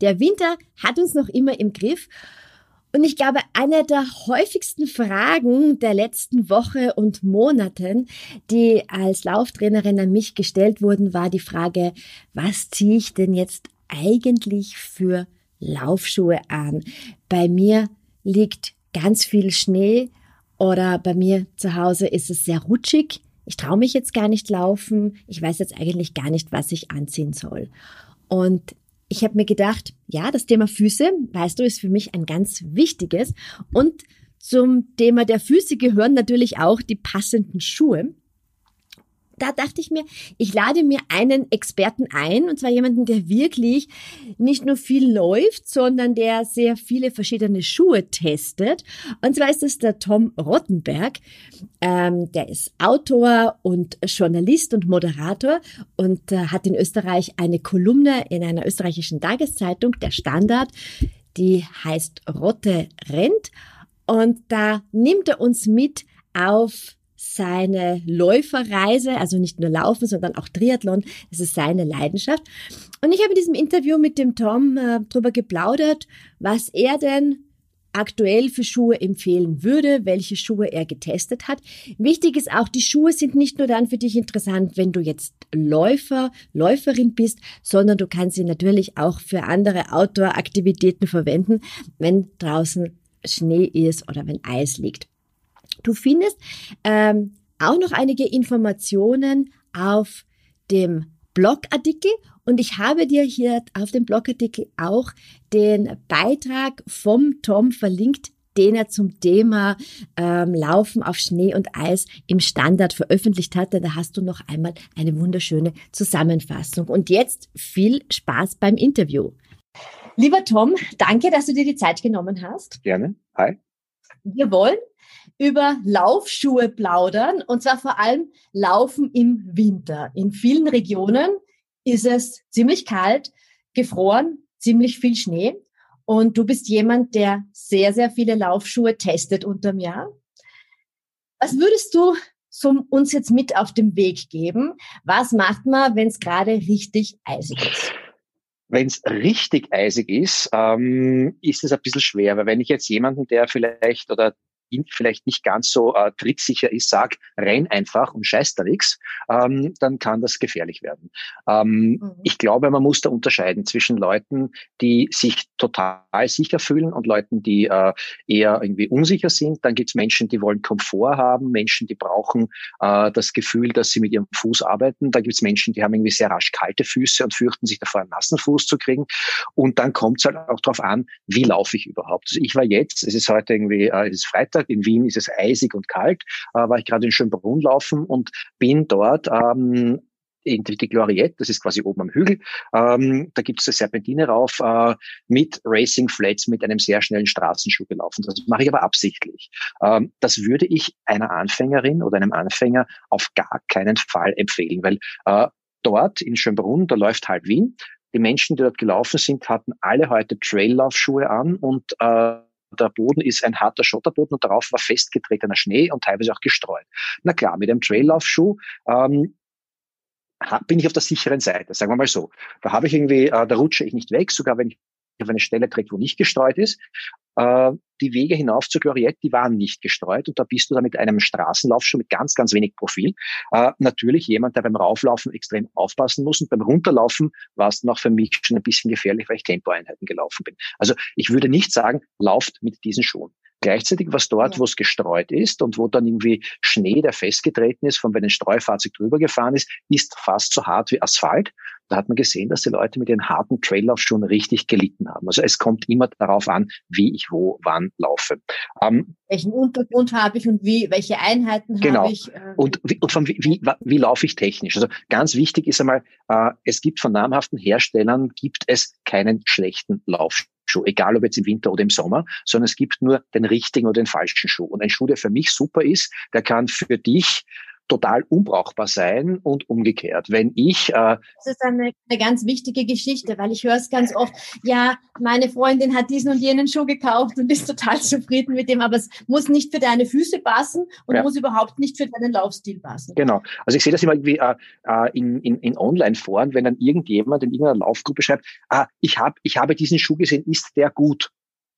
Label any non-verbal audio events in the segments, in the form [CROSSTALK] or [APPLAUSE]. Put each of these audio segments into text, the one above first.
Der Winter hat uns noch immer im Griff und ich glaube, eine der häufigsten Fragen der letzten Woche und Monaten, die als Lauftrainerin an mich gestellt wurden, war die Frage, was ziehe ich denn jetzt eigentlich für Laufschuhe an? Bei mir liegt ganz viel Schnee oder bei mir zu Hause ist es sehr rutschig. Ich traue mich jetzt gar nicht laufen. Ich weiß jetzt eigentlich gar nicht, was ich anziehen soll. Und ich habe mir gedacht, ja, das Thema Füße, weißt du, ist für mich ein ganz wichtiges. Und zum Thema der Füße gehören natürlich auch die passenden Schuhe da dachte ich mir, ich lade mir einen Experten ein, und zwar jemanden, der wirklich nicht nur viel läuft, sondern der sehr viele verschiedene Schuhe testet. Und zwar ist es der Tom Rottenberg. Ähm, der ist Autor und Journalist und Moderator und äh, hat in Österreich eine Kolumne in einer österreichischen Tageszeitung, der Standard, die heißt Rotte rennt. Und da nimmt er uns mit auf seine Läuferreise, also nicht nur Laufen, sondern auch Triathlon. Das ist seine Leidenschaft. Und ich habe in diesem Interview mit dem Tom äh, darüber geplaudert, was er denn aktuell für Schuhe empfehlen würde, welche Schuhe er getestet hat. Wichtig ist auch, die Schuhe sind nicht nur dann für dich interessant, wenn du jetzt Läufer, Läuferin bist, sondern du kannst sie natürlich auch für andere Outdoor-Aktivitäten verwenden, wenn draußen Schnee ist oder wenn Eis liegt. Du findest ähm, auch noch einige Informationen auf dem Blogartikel und ich habe dir hier auf dem Blogartikel auch den Beitrag vom Tom verlinkt, den er zum Thema ähm, Laufen auf Schnee und Eis im Standard veröffentlicht hatte. Da hast du noch einmal eine wunderschöne Zusammenfassung. Und jetzt viel Spaß beim Interview. Lieber Tom, danke, dass du dir die Zeit genommen hast. Gerne. Hi. Wir wollen über Laufschuhe plaudern und zwar vor allem Laufen im Winter. In vielen Regionen ist es ziemlich kalt, gefroren, ziemlich viel Schnee und du bist jemand, der sehr, sehr viele Laufschuhe testet unterm Jahr. Was würdest du so uns jetzt mit auf den Weg geben? Was macht man, wenn es gerade richtig eisig ist? Wenn es richtig eisig ist, ähm, ist es ein bisschen schwer, weil wenn ich jetzt jemanden, der vielleicht oder vielleicht nicht ganz so äh, trittsicher ist, sag, renn einfach und scheiß da nix, ähm, dann kann das gefährlich werden. Ähm, mhm. Ich glaube, man muss da unterscheiden zwischen Leuten, die sich total sicher fühlen und Leuten, die äh, eher irgendwie unsicher sind. Dann gibt's Menschen, die wollen Komfort haben, Menschen, die brauchen äh, das Gefühl, dass sie mit ihrem Fuß arbeiten. Da gibt's Menschen, die haben irgendwie sehr rasch kalte Füße und fürchten sich davor, einen nassen Fuß zu kriegen. Und dann kommt es halt auch darauf an, wie laufe ich überhaupt. Also ich war jetzt, es ist heute irgendwie, äh, es ist Freitag, in Wien ist es eisig und kalt, äh, war ich gerade in Schönbrunn laufen und bin dort ähm, in die Gloriette, das ist quasi oben am Hügel. Ähm, da gibt es eine Serpentine rauf äh, mit Racing Flats, mit einem sehr schnellen Straßenschuh gelaufen. Das mache ich aber absichtlich. Ähm, das würde ich einer Anfängerin oder einem Anfänger auf gar keinen Fall empfehlen, weil äh, dort in Schönbrunn, da läuft halb Wien. Die Menschen, die dort gelaufen sind, hatten alle heute Traillaufschuhe an und äh, der Boden ist ein harter Schotterboden und darauf war festgetretener Schnee und teilweise auch gestreut. Na klar, mit einem Traillaufschuh ähm, bin ich auf der sicheren Seite, sagen wir mal so. Da habe ich irgendwie, äh, da rutsche ich nicht weg, sogar wenn ich auf eine Stelle trägt, wo nicht gestreut ist. Äh, die Wege hinauf zur Gloriette, die waren nicht gestreut und da bist du da mit einem Straßenlauf schon mit ganz, ganz wenig Profil. Äh, natürlich jemand, der beim Rauflaufen extrem aufpassen muss und beim Runterlaufen war es noch für mich schon ein bisschen gefährlich, weil ich Tempoeinheiten gelaufen bin. Also ich würde nicht sagen, lauft mit diesen Schuhen. Gleichzeitig, was dort, wo es gestreut ist und wo dann irgendwie Schnee, der festgetreten ist, von wenn ein Streufahrzeug drüber gefahren ist, ist fast so hart wie Asphalt. Da hat man gesehen, dass die Leute mit ihren harten Traillaufschuhen richtig gelitten haben. Also es kommt immer darauf an, wie ich wo, wann laufe. Ähm, Welchen Untergrund habe ich und wie, welche Einheiten genau. habe ich? Äh, und wie, und von wie, wie, wie laufe ich technisch? Also ganz wichtig ist einmal, äh, es gibt von namhaften Herstellern, gibt es keinen schlechten Laufschuh. Schuh, egal ob jetzt im Winter oder im Sommer, sondern es gibt nur den richtigen oder den falschen Schuh. Und ein Schuh, der für mich super ist, der kann für dich total unbrauchbar sein und umgekehrt. Wenn ich äh, das ist eine, eine ganz wichtige Geschichte, weil ich höre es ganz oft. Ja, meine Freundin hat diesen und jenen Schuh gekauft und ist total zufrieden mit dem, aber es muss nicht für deine Füße passen und ja. muss überhaupt nicht für deinen Laufstil passen. Genau. Also ich sehe das immer irgendwie äh, äh in, in, in Online-Foren, wenn dann irgendjemand in irgendeiner Laufgruppe schreibt, ah, ich habe ich habe diesen Schuh gesehen, ist der gut?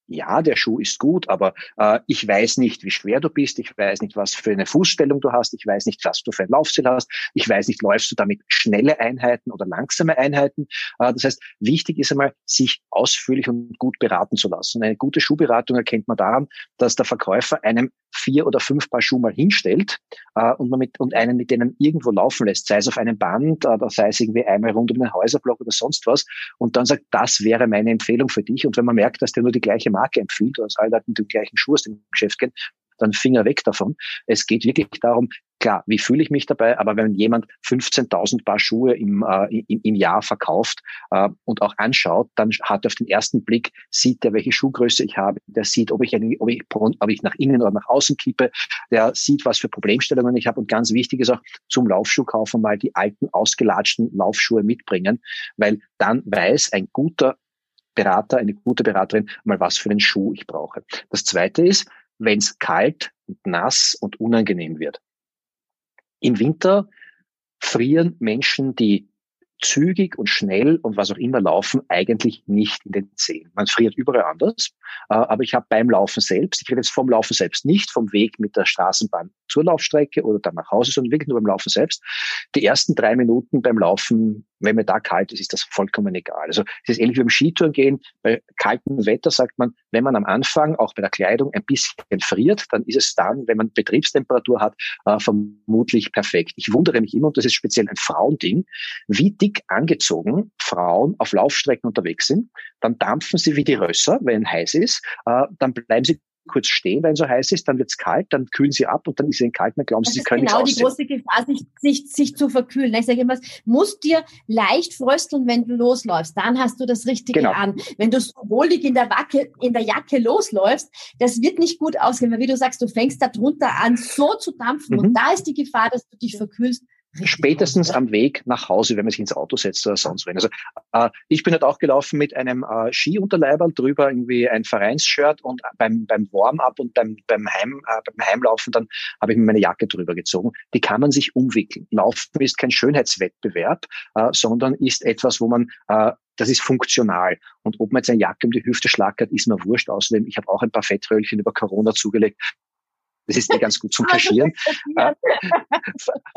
Ja, der Schuh ist gut, aber äh, ich weiß nicht, wie schwer du bist, ich weiß nicht, was für eine Fußstellung du hast, ich weiß nicht, was du für ein Laufziel hast, ich weiß nicht, läufst du damit schnelle Einheiten oder langsame Einheiten. Äh, das heißt, wichtig ist einmal, sich ausführlich und gut beraten zu lassen. Eine gute Schuhberatung erkennt man daran, dass der Verkäufer einem vier oder fünf Paar Schuhe mal hinstellt äh, und man mit und einen mit denen irgendwo laufen lässt, sei es auf einem Band oder sei es irgendwie einmal rund um den Häuserblock oder sonst was und dann sagt, das wäre meine Empfehlung für dich. Und wenn man merkt, dass der nur die gleiche Marke empfiehlt oder alle Leute mit dem gleichen Schuh aus dem Geschäft gehen, dann Finger weg davon. Es geht wirklich darum, klar, wie fühle ich mich dabei, aber wenn jemand 15.000 Paar Schuhe im, äh, im, im Jahr verkauft äh, und auch anschaut, dann hat er auf den ersten Blick, sieht er, welche Schuhgröße ich habe, der sieht, ob ich, ob ich, ob ich nach innen oder nach außen kippe, der sieht, was für Problemstellungen ich habe und ganz wichtig ist auch zum Laufschuhkaufen mal die alten, ausgelatschten Laufschuhe mitbringen, weil dann weiß ein guter Berater, eine gute Beraterin, mal was für einen Schuh ich brauche. Das zweite ist, wenn es kalt und nass und unangenehm wird. Im Winter frieren Menschen, die zügig und schnell und was auch immer laufen, eigentlich nicht in den Zehen. Man friert überall anders, aber ich habe beim Laufen selbst, ich rede jetzt vom Laufen selbst, nicht vom Weg mit der Straßenbahn zur Laufstrecke oder dann nach Hause, sondern wirklich nur beim Laufen selbst. Die ersten drei Minuten beim Laufen wenn mir da kalt ist, ist das vollkommen egal. Also es ist ähnlich wie beim Skitouren gehen. Bei kaltem Wetter sagt man, wenn man am Anfang auch bei der Kleidung ein bisschen friert, dann ist es dann, wenn man Betriebstemperatur hat, äh, vermutlich perfekt. Ich wundere mich immer, und das ist speziell ein Frauending, wie dick angezogen Frauen auf Laufstrecken unterwegs sind. Dann dampfen sie wie die Rösser, wenn heiß ist. Äh, dann bleiben sie kurz stehen, wenn es so heiß ist, dann wird es kalt, dann kühlen sie ab und dann ist es kalt, dann glauben sie, sie können genau die große Gefahr, sich, sich, sich zu verkühlen. Ich sage immer, musst dir leicht frösteln, wenn du losläufst. Dann hast du das Richtige genau. an. Wenn du so wohlig in der, Wacke, in der Jacke losläufst, das wird nicht gut ausgehen, weil wie du sagst, du fängst da drunter an, so zu dampfen. Mhm. Und da ist die Gefahr, dass du dich verkühlst spätestens am Weg nach Hause, wenn man sich ins Auto setzt oder sonst wenn. Also äh, ich bin halt auch gelaufen mit einem äh, Skiunterleiberl drüber, irgendwie ein Vereinsshirt und beim, beim Warm-up und beim, beim, Heim, äh, beim Heimlaufen dann habe ich mir meine Jacke drüber gezogen. Die kann man sich umwickeln. Laufen ist kein Schönheitswettbewerb, äh, sondern ist etwas, wo man äh, das ist funktional. Und ob man jetzt eine Jacke um die Hüfte schlackert, ist mir wurscht. Außerdem, ich habe auch ein paar Fettröllchen über Corona zugelegt. Das ist ja ganz gut zum [LAUGHS] Kaschieren. Äh,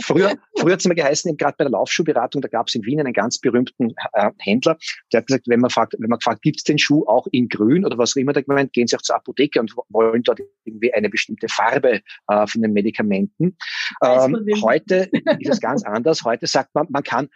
früher, früher hat es immer geheißen, gerade bei der Laufschuhberatung, da gab es in Wien einen ganz berühmten äh, Händler, der hat gesagt, wenn man fragt, wenn man fragt, gibt es den Schuh auch in grün oder was auch immer, da gemeint, gehen Sie auch zur Apotheke und wollen dort irgendwie eine bestimmte Farbe äh, von den Medikamenten. Ähm, heute ist es ganz anders. Heute sagt man, man kann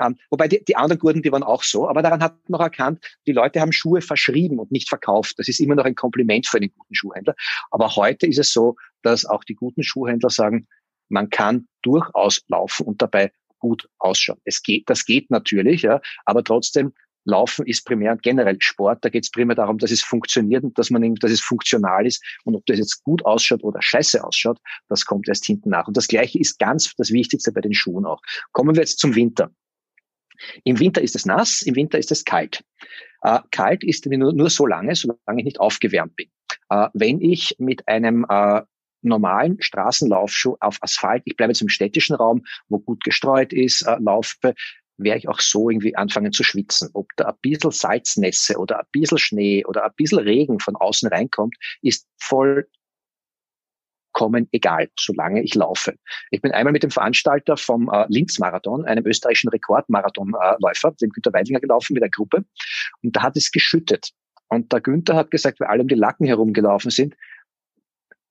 ähm, wobei die, die anderen Gurten, die waren auch so, aber daran hat man auch erkannt, die Leute haben Schuhe verschrieben und nicht verkauft. Das ist immer noch ein Kompliment für einen guten Schuhhändler. Aber heute ist es so, dass auch die guten Schuhhändler sagen, man kann durchaus laufen und dabei gut ausschauen. Es geht, das geht natürlich, ja, aber trotzdem Laufen ist primär generell Sport. Da geht es primär darum, dass es funktioniert und dass man, dass es funktional ist. Und ob das jetzt gut ausschaut oder scheiße ausschaut, das kommt erst hinten nach. Und das Gleiche ist ganz das Wichtigste bei den Schuhen auch. Kommen wir jetzt zum Winter. Im Winter ist es nass, im Winter ist es kalt. Äh, kalt ist nur, nur so lange, solange ich nicht aufgewärmt bin. Äh, wenn ich mit einem äh, normalen Straßenlaufschuh auf Asphalt, ich bleibe jetzt im städtischen Raum, wo gut gestreut ist, äh, laufe, werde ich auch so irgendwie anfangen zu schwitzen. Ob da ein bisschen Salznässe oder ein bisschen Schnee oder ein bisschen Regen von außen reinkommt, ist voll kommen, egal, solange ich laufe. Ich bin einmal mit dem Veranstalter vom äh, Linz-Marathon, einem österreichischen Rekordmarathonläufer, dem Günter Weidlinger gelaufen mit der Gruppe. Und da hat es geschüttet. Und der Günther hat gesagt, weil alle um die Lacken herumgelaufen sind,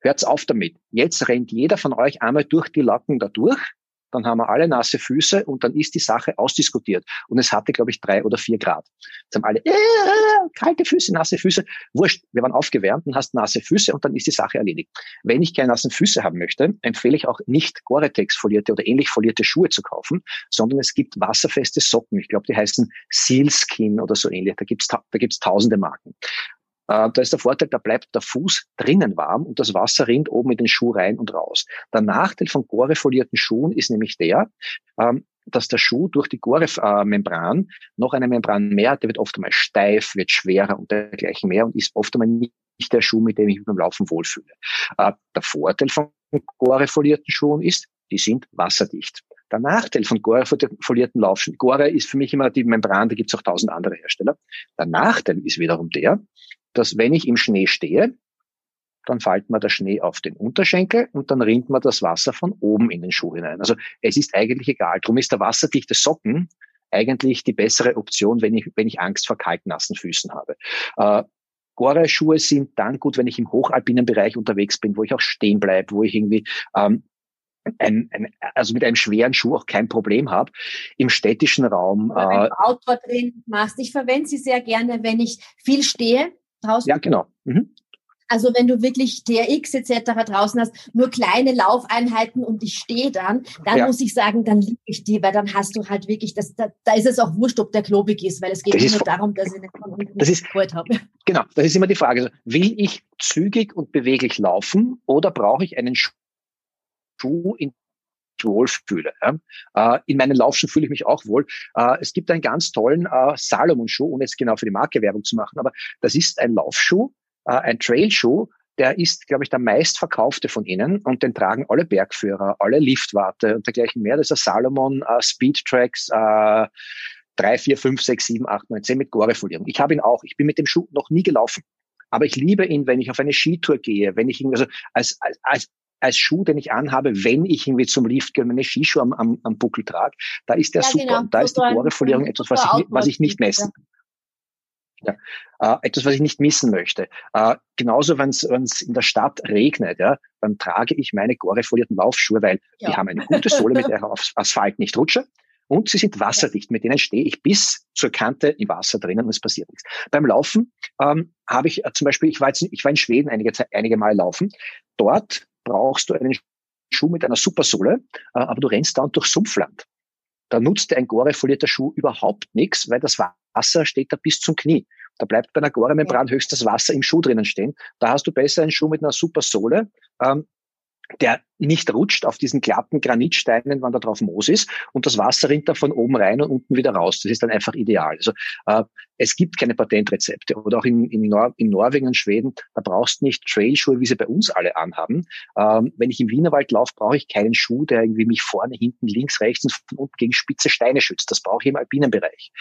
hört's auf damit. Jetzt rennt jeder von euch einmal durch die Locken da durch dann haben wir alle nasse Füße und dann ist die Sache ausdiskutiert. Und es hatte, glaube ich, drei oder vier Grad. Jetzt haben alle äh, kalte Füße, nasse Füße. Wurscht, wir waren aufgewärmt und hast nasse Füße und dann ist die Sache erledigt. Wenn ich keine nassen Füße haben möchte, empfehle ich auch nicht Gore-Tex folierte oder ähnlich folierte Schuhe zu kaufen, sondern es gibt wasserfeste Socken. Ich glaube, die heißen Sealskin oder so ähnlich. Da gibt's da gibt's tausende Marken. Äh, da ist der Vorteil, da bleibt der Fuß drinnen warm und das Wasser rinnt oben in den Schuh rein und raus. Der Nachteil von gorefolierten Schuhen ist nämlich der, ähm, dass der Schuh durch die Gore-Membran noch eine Membran mehr hat, der wird oft einmal steif, wird schwerer und dergleichen mehr und ist oft einmal nicht der Schuh, mit dem ich mich beim Laufen wohlfühle. Äh, der Vorteil von Gore-folierten Schuhen ist, die sind wasserdicht. Der Nachteil von Gore-folierten Laufschuhen, Gore ist für mich immer die Membran, da gibt es auch tausend andere Hersteller. Der Nachteil ist wiederum der, dass wenn ich im Schnee stehe, dann fällt mir der Schnee auf den Unterschenkel und dann rinnt mir das Wasser von oben in den Schuh hinein. Also es ist eigentlich egal. Darum ist der wasserdichte Socken eigentlich die bessere Option, wenn ich, wenn ich Angst vor kaltnassen Füßen habe. Äh, Gore-Schuhe sind dann gut, wenn ich im hochalpinen Bereich unterwegs bin, wo ich auch stehen bleibe, wo ich irgendwie ähm, ein, ein, also mit einem schweren Schuh auch kein Problem habe. Im städtischen Raum. Oder wenn äh, du Outdoor-Training machst. Ich verwende sie sehr gerne, wenn ich viel stehe draußen. Ja, genau. Mhm. Also wenn du wirklich TRX etc. draußen hast, nur kleine Laufeinheiten und ich stehe dann, dann ja. muss ich sagen, dann liebe ich die, weil dann hast du halt wirklich, das, da, da ist es auch wurscht, ob der klobig ist, weil es geht nur darum, dass ich nicht von unten das ist, habe. [LAUGHS] Genau, das ist immer die Frage. Also, will ich zügig und beweglich laufen oder brauche ich einen Schuh, in wohlfühle. Ja. Äh, in meinen Laufschuhen fühle ich mich auch wohl. Äh, es gibt einen ganz tollen äh, Salomon-Schuh, um jetzt genau für die Marke Werbung zu machen, aber das ist ein Laufschuh, äh, ein Trailschuh, der ist, glaube ich, der meistverkaufte von ihnen und den tragen alle Bergführer, alle Liftwarte und dergleichen mehr. Das ist der Salomon äh, Speed Tracks äh, 3, 4, 5, 6, 7, 8, 9, 10 mit Gore-Folierung. Ich habe ihn auch. Ich bin mit dem Schuh noch nie gelaufen. Aber ich liebe ihn, wenn ich auf eine Skitour gehe, wenn ich ihn, also als, als, als als Schuh, den ich anhabe, wenn ich irgendwie zum Lift gehe und meine Skischuhe am, am, am Buckel trage. Da ist der ja, super. Genau. Und da ist die Bohrefolierung etwas, was ich, was ich nicht messen ja. Äh, etwas, was ich nicht missen möchte. Äh, genauso, wenn es in der Stadt regnet, ja, dann trage ich meine gorefolierten Laufschuhe, weil ja. die haben eine gute Sohle, mit der ich auf Asphalt nicht rutsche. Und sie sind wasserdicht, mit denen stehe ich bis zur Kante im Wasser drinnen und es passiert nichts. Beim Laufen ähm, habe ich äh, zum Beispiel, ich war, jetzt, ich war in Schweden einige, einige Mal laufen. Dort brauchst du einen Schuh mit einer Supersohle, äh, aber du rennst dann durch Sumpfland. Da nutzt dir ein gorefolierter Schuh überhaupt nichts, weil das Wasser steht da bis zum Knie. Da bleibt bei einer Gore-Membran ja. höchstens Wasser im Schuh drinnen stehen. Da hast du besser einen Schuh mit einer Supersohle, ähm, der nicht rutscht auf diesen glatten Granitsteinen, wenn da drauf Moos ist und das Wasser rinnt da von oben rein und unten wieder raus. Das ist dann einfach ideal. Also äh, es gibt keine Patentrezepte. Oder auch in, in, Nor in Norwegen und Schweden, da brauchst du nicht Trailschuhe, wie sie bei uns alle anhaben. Ähm, wenn ich im Wienerwald laufe, brauche ich keinen Schuh, der irgendwie mich vorne, hinten, links, rechts und von unten gegen spitze Steine schützt. Das brauche ich im alpinen Bereich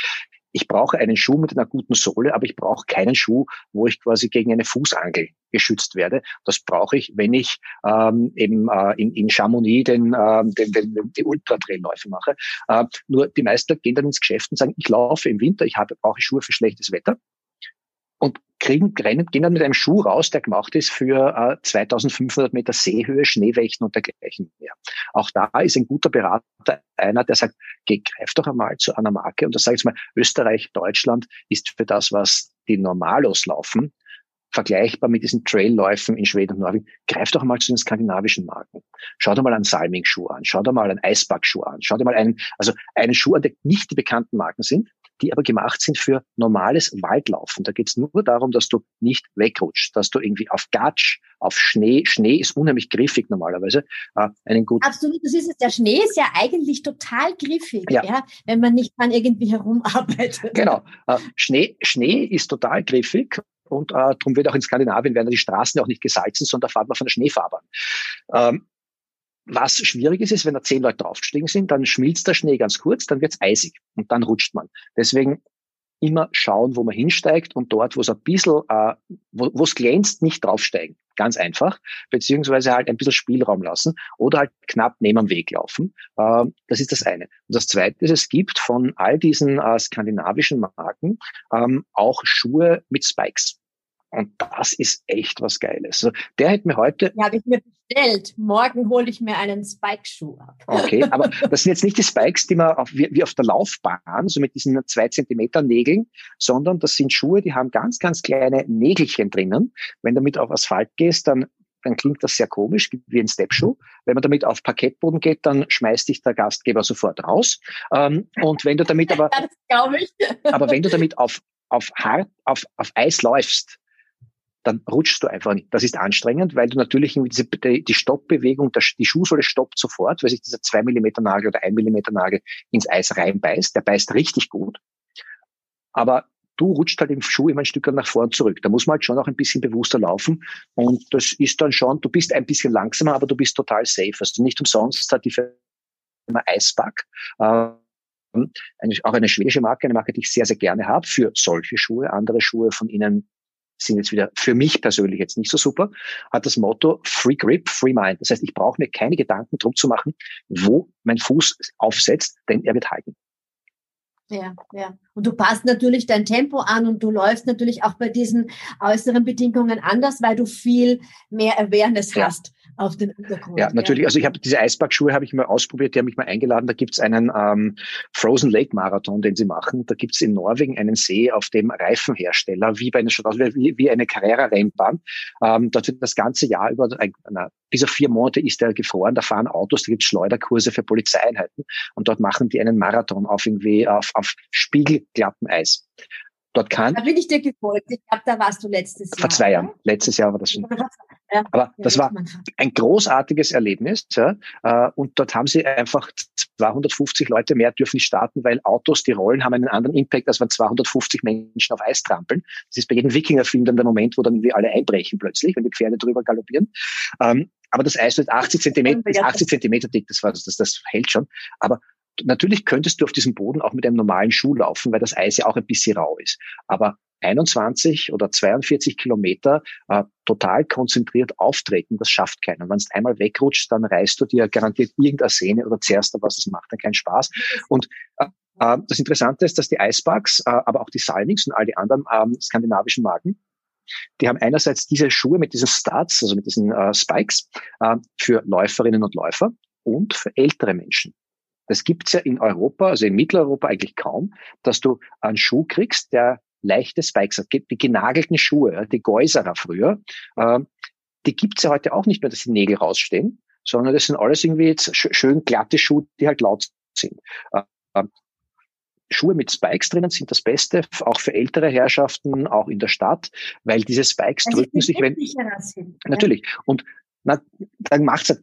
ich brauche einen Schuh mit einer guten Sohle, aber ich brauche keinen Schuh, wo ich quasi gegen eine Fußangel geschützt werde. Das brauche ich, wenn ich ähm, eben äh, in, in Chamonix den, äh, den, den, die Ultratrailläufe mache. Äh, nur die meisten gehen dann ins Geschäft und sagen, ich laufe im Winter, ich habe, brauche Schuhe für schlechtes Wetter und kriegen, rennen, gehen dann mit einem Schuh raus, der gemacht ist für äh, 2500 Meter Seehöhe, Schneewächten und dergleichen mehr. Auch da ist ein guter Berater einer, der sagt, geh, greif doch einmal zu einer Marke. Und das sage ich mal, Österreich, Deutschland ist für das, was die Normalos laufen, vergleichbar mit diesen Trailläufen in Schweden und Norwegen. Greif doch mal zu den skandinavischen Marken. Schau dir mal einen Salming-Schuh an, schau dir mal einen Eisback-Schuh an, schau dir mal einen, also einen Schuh an, der nicht die bekannten Marken sind, die aber gemacht sind für normales Waldlaufen. Da geht es nur darum, dass du nicht wegrutschst, dass du irgendwie auf Gatsch, auf Schnee, Schnee ist unheimlich griffig normalerweise, äh, einen guten... Absolut, das ist es. Der Schnee ist ja eigentlich total griffig, ja. ja wenn man nicht dran irgendwie herumarbeitet. Genau. [LAUGHS] Äh, Schnee, Schnee ist total griffig und äh, darum wird auch in Skandinavien werden die Straßen ja auch nicht gesalzen, sondern da fahrt man von der Schneefahrbahn. Ähm, was schwierig ist, ist, wenn da zehn Leute draufgestiegen sind, dann schmilzt der Schnee ganz kurz, dann wird's eisig und dann rutscht man. Deswegen immer schauen, wo man hinsteigt und dort, wo es ein bisschen, äh, wo es glänzt, nicht draufsteigen. Ganz einfach. Beziehungsweise halt ein bisschen Spielraum lassen oder halt knapp neben dem Weg laufen. Äh, das ist das eine. Und das zweite ist, es gibt von all diesen äh, skandinavischen Marken ähm, auch Schuhe mit Spikes. Und das ist echt was Geiles. Also der hätte mir heute. Ja, habe ich mir bestellt. Morgen hole ich mir einen Spike-Schuh ab. Okay, aber das sind jetzt nicht die Spikes, die man auf, wie, wie auf der Laufbahn, so mit diesen zwei Zentimeter Nägeln, sondern das sind Schuhe, die haben ganz, ganz kleine Nägelchen drinnen. Wenn du damit auf Asphalt gehst, dann dann klingt das sehr komisch, wie ein Stepschuh. Wenn man damit auf Parkettboden geht, dann schmeißt dich der Gastgeber sofort raus. Ähm, und wenn du damit [LAUGHS] aber, aber wenn du damit auf, auf hart, auf, auf Eis läufst, dann rutschst du einfach nicht. Das ist anstrengend, weil du natürlich diese, die Stoppbewegung, die Schuhsohle stoppt sofort, weil sich dieser 2 Millimeter Nagel oder 1 Millimeter Nagel ins Eis reinbeißt. Der beißt richtig gut. Aber du rutscht halt im Schuh immer ein Stück nach vorn zurück. Da muss man halt schon auch ein bisschen bewusster laufen. Und das ist dann schon, du bist ein bisschen langsamer, aber du bist total safe. Also nicht umsonst hat die Firma Eisback, äh, auch eine schwedische Marke, eine Marke, die ich sehr, sehr gerne habe für solche Schuhe. Andere Schuhe von ihnen sind jetzt wieder für mich persönlich jetzt nicht so super, hat das Motto Free Grip, Free Mind. Das heißt, ich brauche mir keine Gedanken drum zu machen, wo mein Fuß aufsetzt, denn er wird halten. Ja, ja. Und du passt natürlich dein Tempo an und du läufst natürlich auch bei diesen äußeren Bedingungen anders, weil du viel mehr Awareness ja. hast auf den Untergrund. Ja, natürlich. Also ich habe diese Eisbergschuhe habe ich mal ausprobiert, die haben mich mal eingeladen. Da gibt's einen ähm, Frozen Lake Marathon, den sie machen. Da gibt's in Norwegen einen See, auf dem Reifenhersteller, wie bei einer wie, wie eine Carrera-Rennbahn, ähm, dort wird das ganze Jahr über, na, bis auf vier Monate ist der gefroren, da fahren Autos, da gibt's Schleuderkurse für Polizeieinheiten und dort machen die einen Marathon auf irgendwie auf, auf spiegelglatten Eis. Dort kann. Da bin ich dir gefolgt. Ich glaube, da warst du letztes Jahr. Vor zwei Jahren. Letztes Jahr war das schon. [LAUGHS] Aber das war ein großartiges Erlebnis. Ja. Äh, und dort haben sie einfach 250 Leute mehr dürfen nicht starten, weil Autos, die rollen, haben einen anderen Impact, als wenn 250 Menschen auf Eis trampeln. Das ist bei jedem Wikingerfilm dann der Moment, wo dann wir alle einbrechen plötzlich, wenn die Pferde drüber galoppieren. Ähm, aber das Eis wird 80 Zentimeter, ist 80 Zentimeter dick, das, war, das, das hält schon. Aber natürlich könntest du auf diesem Boden auch mit einem normalen Schuh laufen, weil das Eis ja auch ein bisschen rau ist. Aber 21 oder 42 Kilometer äh, total konzentriert auftreten, das schafft keiner. Wenn du einmal wegrutscht, dann reißt du dir garantiert irgendeine Szene oder zerrst da was, das macht dann keinen Spaß. Und äh, äh, das Interessante ist, dass die Icebugs, äh, aber auch die Salnix und all die anderen ähm, skandinavischen Marken, die haben einerseits diese Schuhe mit diesen Studs, also mit diesen äh, Spikes, äh, für Läuferinnen und Läufer und für ältere Menschen. Das gibt's ja in Europa, also in Mitteleuropa eigentlich kaum, dass du einen Schuh kriegst, der leichte Spikes hat. Die genagelten Schuhe, die Geuserer früher, äh, die gibt's ja heute auch nicht mehr, dass die Nägel rausstehen, sondern das sind alles irgendwie jetzt schön glatte Schuhe, die halt laut sind. Äh, ähm, Schuhe mit Spikes drinnen sind das Beste, auch für ältere Herrschaften, auch in der Stadt, weil diese Spikes also drücken sich, wenn, sind, natürlich. Und na, dann macht's halt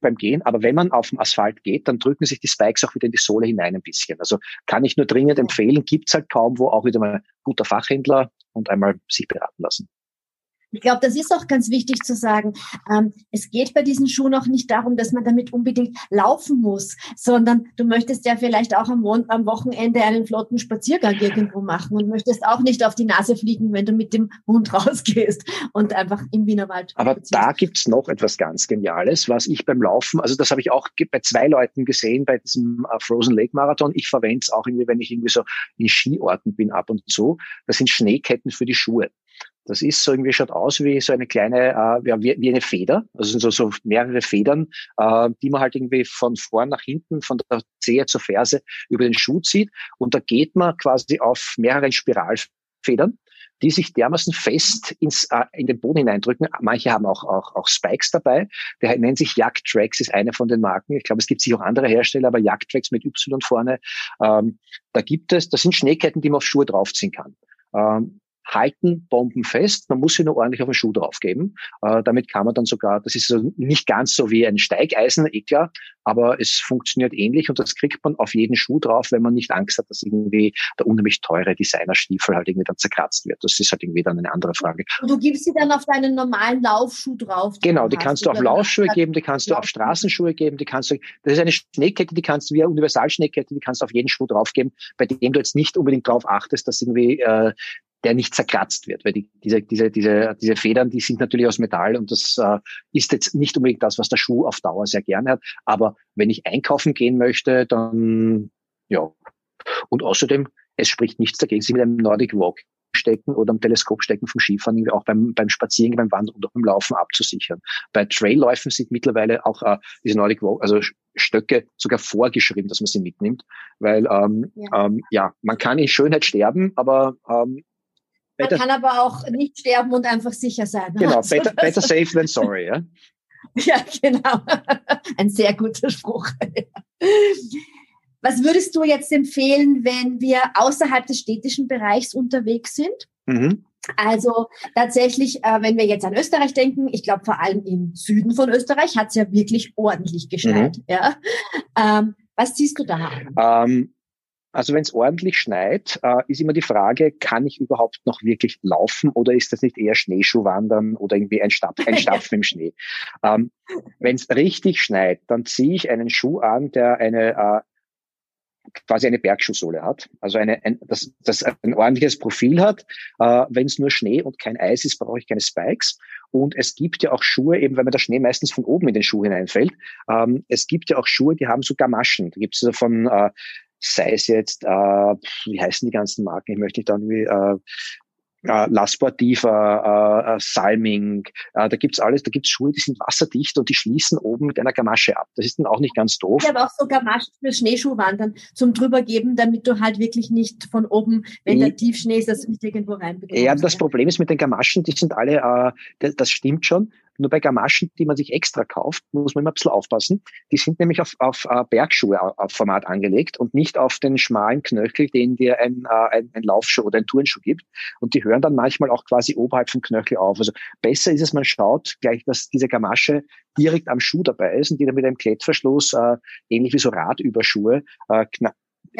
beim Gehen, aber wenn man auf dem Asphalt geht, dann drücken sich die Spikes auch wieder in die Sohle hinein ein bisschen. Also kann ich nur dringend empfehlen, gibt's halt kaum wo, auch wieder mal guter Fachhändler und einmal sich beraten lassen. Ich glaube, das ist auch ganz wichtig zu sagen. Ähm, es geht bei diesen Schuhen auch nicht darum, dass man damit unbedingt laufen muss, sondern du möchtest ja vielleicht auch am, am, Wochenende einen flotten Spaziergang irgendwo machen und möchtest auch nicht auf die Nase fliegen, wenn du mit dem Hund [LAUGHS] rausgehst und einfach im Wienerwald. Aber spazierst. da gibt's noch etwas ganz Geniales, was ich beim Laufen, also das habe ich auch bei zwei Leuten gesehen bei diesem äh, Frozen Lake Marathon. Ich verwende es auch irgendwie, wenn ich irgendwie so in Skiorten bin ab und zu. Das sind Schneeketten für die Schuhe. Das ist so irgendwie, schaut aus wie so eine kleine, äh, wie, wie eine Feder. Also sind so, so mehrere Federn, äh, die man halt irgendwie von vorn nach hinten, von der Zehe zur Ferse über den Schuh zieht. Und da geht man quasi auf mehreren Spiralfedern die sich dermaßen fest ins, äh, in den Boden hineindrücken. Manche haben auch, auch, auch Spikes dabei. Der nennt sich Jagdtracks, ist eine von den Marken. Ich glaube, es gibt sich auch andere Hersteller, aber Jagdtracks mit Y vorne. Ähm, da gibt es, das sind Schneeketten, die man auf Schuhe draufziehen kann. Ähm, halten Bomben fest. Man muss sie nur ordentlich auf den Schuh draufgeben. Äh, damit kann man dann sogar, das ist also nicht ganz so wie ein Steigeisen, eh klar, aber es funktioniert ähnlich und das kriegt man auf jeden Schuh drauf, wenn man nicht Angst hat, dass irgendwie der unheimlich teure Designerstiefel halt irgendwie dann zerkratzt wird. Das ist halt irgendwie dann eine andere Frage. Und du gibst sie dann auf deinen normalen Laufschuh drauf? Genau, die kannst du auf Laufschuhe geben, die kannst du auf Straßenschuhe geben, die kannst du, das ist eine Schneekette, die kannst du wie eine Universalschneekette, die kannst du auf jeden Schuh draufgeben, bei dem du jetzt nicht unbedingt drauf achtest, dass irgendwie äh, der nicht zerkratzt wird, weil die, diese, diese, diese, diese Federn, die sind natürlich aus Metall und das äh, ist jetzt nicht unbedingt das, was der Schuh auf Dauer sehr gerne hat. Aber wenn ich einkaufen gehen möchte, dann ja. Und außerdem, es spricht nichts dagegen, sich mit einem Nordic Walk stecken oder am Teleskop stecken vom Skifahren, auch beim, beim Spazieren, beim Wandern und auch beim Laufen abzusichern. Bei Trailläufen sind mittlerweile auch äh, diese Nordic Walk, also Stöcke sogar vorgeschrieben, dass man sie mitnimmt, weil ähm, ja. Ähm, ja man kann in Schönheit sterben, aber ähm, man kann aber auch nicht sterben und einfach sicher sein. Genau, also, better, better safe than sorry, ja. [LAUGHS] Ja, genau. Ein sehr guter Spruch. Was würdest du jetzt empfehlen, wenn wir außerhalb des städtischen Bereichs unterwegs sind? Mhm. Also tatsächlich, äh, wenn wir jetzt an Österreich denken, ich glaube vor allem im Süden von Österreich hat es ja wirklich ordentlich geschneit. Mhm. Ja? Ähm, was siehst du da? Ähm, also wenn es ordentlich schneit, äh, ist immer die Frage, kann ich überhaupt noch wirklich laufen oder ist das nicht eher Schneeschuhwandern oder irgendwie ein, Stapf, ein [LAUGHS] Stapfen im Schnee? Ähm, wenn es richtig schneit, dann ziehe ich einen Schuh an, der eine äh, quasi eine Bergschuhsohle hat, also eine, ein, das, das ein ordentliches Profil hat. Äh, Wenn es nur Schnee und kein Eis ist, brauche ich keine Spikes. Und es gibt ja auch Schuhe, eben weil mir der Schnee meistens von oben in den Schuh hineinfällt. Ähm, es gibt ja auch Schuhe, die haben so Gamaschen. Da gibt es also von äh, sei es jetzt, äh, wie heißen die ganzen Marken, ich möchte nicht irgendwie äh, äh, La Sportiva, äh, äh, Salming, äh, da gibt's alles, da gibt's Schuhe, die sind wasserdicht und die schließen oben mit einer Gamasche ab. Das ist dann auch nicht ganz doof. Ich habe auch so Gamaschen für Schneeschuhwandern zum drübergeben, damit du halt wirklich nicht von oben, wenn der Tiefschnee ist, dass du nicht irgendwo reinbekommst. Ja, das Problem ist mit den Gamaschen, die sind alle, äh, das, stimmt schon, nur bei Gamaschen, die man sich extra kauft, muss man immer ein bisschen aufpassen. Die sind nämlich auf, auf uh, Bergschuhe-Format angelegt und nicht auf den schmalen Knöchel, den dir ein, uh, ein, ein Laufschuh oder ein Turnschuh gibt. Und die hören dann manchmal auch quasi oberhalb vom Knöchel auf. Also besser ist es, man schaut gleich, dass diese Gamasche direkt am Schuh dabei ist und die dann mit einem Klettverschluss, uh, ähnlich wie so Radüberschuhe, uh, ja.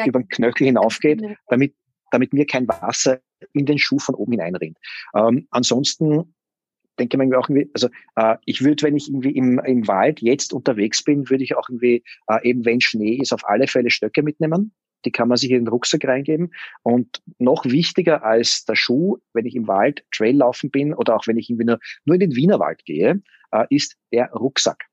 über den Knöchel hinaufgeht, damit damit mir kein Wasser in den Schuh von oben hineinrinnt. Ähm, ansonsten denke mir auch irgendwie, also äh, ich würde, wenn ich irgendwie im, im Wald jetzt unterwegs bin, würde ich auch irgendwie, äh, eben wenn Schnee ist, auf alle Fälle Stöcke mitnehmen. Die kann man sich in den Rucksack reingeben. Und noch wichtiger als der Schuh, wenn ich im Wald Trail laufen bin oder auch wenn ich irgendwie nur, nur in den Wienerwald gehe, äh, ist der Rucksack.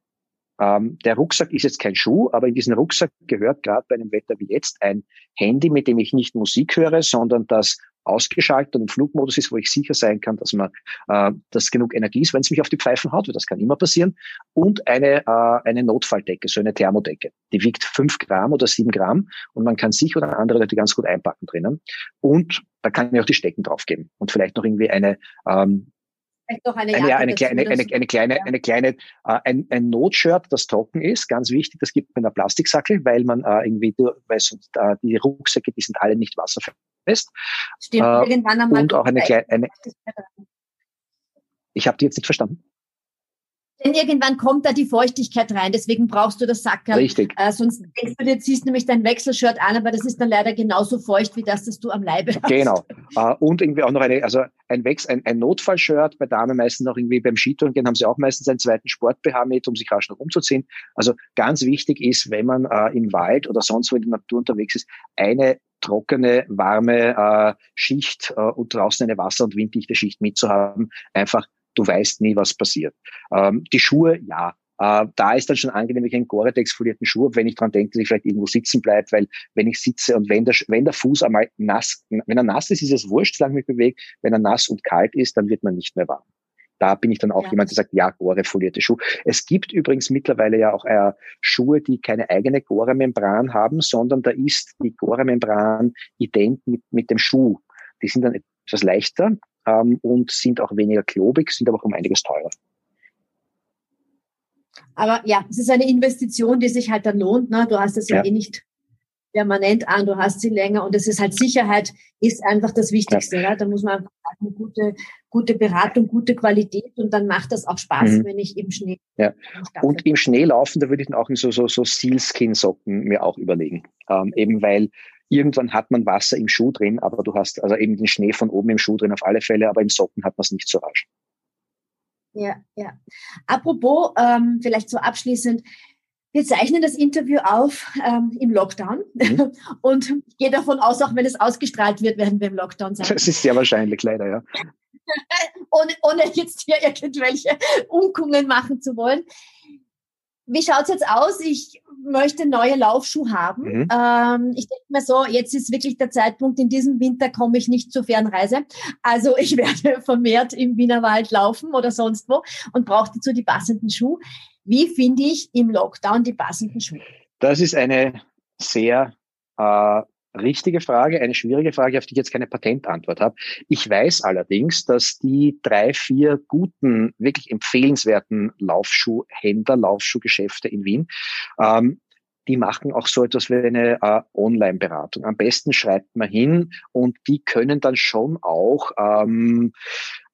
Ähm, der Rucksack ist jetzt kein Schuh, aber in diesen Rucksack gehört gerade bei einem Wetter wie jetzt ein Handy, mit dem ich nicht Musik höre, sondern das ausgeschaltet und im Flugmodus ist, wo ich sicher sein kann, dass man äh, dass genug Energie ist, wenn es mich auf die Pfeifen haut, weil das kann immer passieren. Und eine, äh, eine Notfalldecke, so eine Thermodecke. Die wiegt fünf Gramm oder sieben Gramm und man kann sich oder andere Leute ganz gut einpacken drinnen. Und da kann ich auch die Stecken draufgeben und vielleicht noch irgendwie eine ähm, eine, eine, eine, eine, kleine, eine, eine kleine, ja. eine kleine, äh, ein, ein Notshirt, das trocken ist, ganz wichtig. Das gibt man in einer Plastiksackel, weil man äh, irgendwie, weil sonst, äh, die Rucksäcke, die sind alle nicht wasserfest. Stimmt, äh, irgendwann einmal. Und auch eine kleine, eine, ich habe die jetzt nicht verstanden. Denn irgendwann kommt da die Feuchtigkeit rein, deswegen brauchst du das Sackerl. Richtig. Äh, sonst denkst du dir, ziehst nämlich dein Wechselshirt an, aber das ist dann leider genauso feucht wie das, das du am Leibe hast. Genau. Äh, und irgendwie auch noch eine, also ein Wechsel, ein, ein Notfallshirt, bei Damen meistens noch irgendwie beim Skitouren gehen, haben sie auch meistens einen zweiten Sport-BH mit, um sich rasch noch umzuziehen. Also ganz wichtig ist, wenn man äh, im Wald oder sonst wo in der Natur unterwegs ist, eine trockene, warme äh, Schicht äh, und draußen eine wasser- und winddichte Schicht mitzuhaben, einfach du weißt nie, was passiert. Ähm, die Schuhe, ja. Äh, da ist dann schon angenehm, wenn ich einen Gore-Tex folierten Schuh habe, wenn ich dran denke, dass ich vielleicht irgendwo sitzen bleibe, weil wenn ich sitze und wenn der, wenn der Fuß einmal nass, wenn er nass ist, ist es wurscht, solange ich mich bewege. Wenn er nass und kalt ist, dann wird man nicht mehr warm. Da bin ich dann auch ja. jemand, der sagt, ja, Gore-folierte Schuhe. Es gibt übrigens mittlerweile ja auch äh, Schuhe, die keine eigene Gore-Membran haben, sondern da ist die Gore-Membran ident mit, mit dem Schuh. Die sind dann etwas leichter, ähm, und sind auch weniger klobig, sind aber auch um einiges teurer. Aber ja, es ist eine Investition, die sich halt dann lohnt. Ne? Du hast es ja. ja eh nicht permanent an, du hast sie länger und es ist halt Sicherheit ist einfach das Wichtigste. Ja. Da muss man einfach sagen, gute, gute Beratung, gute Qualität und dann macht das auch Spaß, mhm. wenn ich im Schnee. Ja. Und im Schnee laufen, da würde ich dann auch so, so, so Sealskin-Socken mir auch überlegen. Ähm, eben weil Irgendwann hat man Wasser im Schuh drin, aber du hast also eben den Schnee von oben im Schuh drin auf alle Fälle, aber im Socken hat man es nicht so rasch. Ja, ja. Apropos, ähm, vielleicht so abschließend, wir zeichnen das Interview auf ähm, im Lockdown mhm. [LAUGHS] und ich gehe davon aus, auch wenn es ausgestrahlt wird, werden wir im Lockdown sein. Das ist sehr wahrscheinlich, leider, ja. [LAUGHS] ohne, ohne jetzt hier irgendwelche Unkungen machen zu wollen. Wie schaut's jetzt aus? Ich möchte neue Laufschuhe haben. Mhm. Ähm, ich denke mir so, jetzt ist wirklich der Zeitpunkt, in diesem Winter komme ich nicht zur Fernreise. Also ich [LAUGHS] werde vermehrt im Wienerwald laufen oder sonst wo und brauche dazu die passenden Schuhe. Wie finde ich im Lockdown die passenden Schuhe? Das ist eine sehr äh, richtige Frage, eine schwierige Frage, auf die ich jetzt keine Patentantwort habe. Ich weiß allerdings, dass die drei, vier guten, wirklich empfehlenswerten Laufschuhhändler, Laufschuhgeschäfte in Wien, ähm, die machen auch so etwas wie eine äh, Online-Beratung. Am besten schreibt man hin und die können dann schon auch ähm,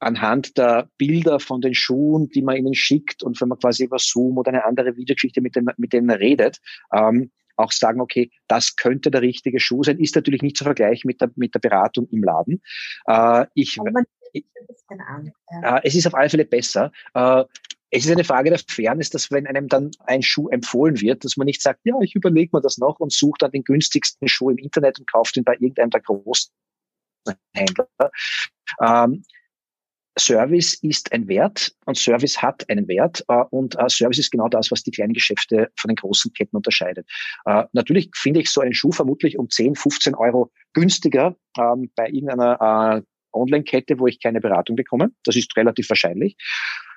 anhand der Bilder von den Schuhen, die man ihnen schickt und wenn man quasi über Zoom oder eine andere Videogeschichte mit, den, mit denen redet, ähm, auch sagen, okay, das könnte der richtige Schuh sein, ist natürlich nicht zu vergleichen mit der, mit der Beratung im Laden. Äh, ich, ich äh, es ist auf alle Fälle besser. Äh, es ist eine Frage der Fairness, dass wenn einem dann ein Schuh empfohlen wird, dass man nicht sagt, ja, ich überlege mir das noch und suche dann den günstigsten Schuh im Internet und kauft ihn bei irgendeinem der großen Händler. Ähm, Service ist ein Wert und Service hat einen Wert äh, und äh, Service ist genau das, was die kleinen Geschäfte von den großen Ketten unterscheidet. Äh, natürlich finde ich so einen Schuh vermutlich um 10, 15 Euro günstiger ähm, bei irgendeiner Online-Kette, wo ich keine Beratung bekomme. Das ist relativ wahrscheinlich.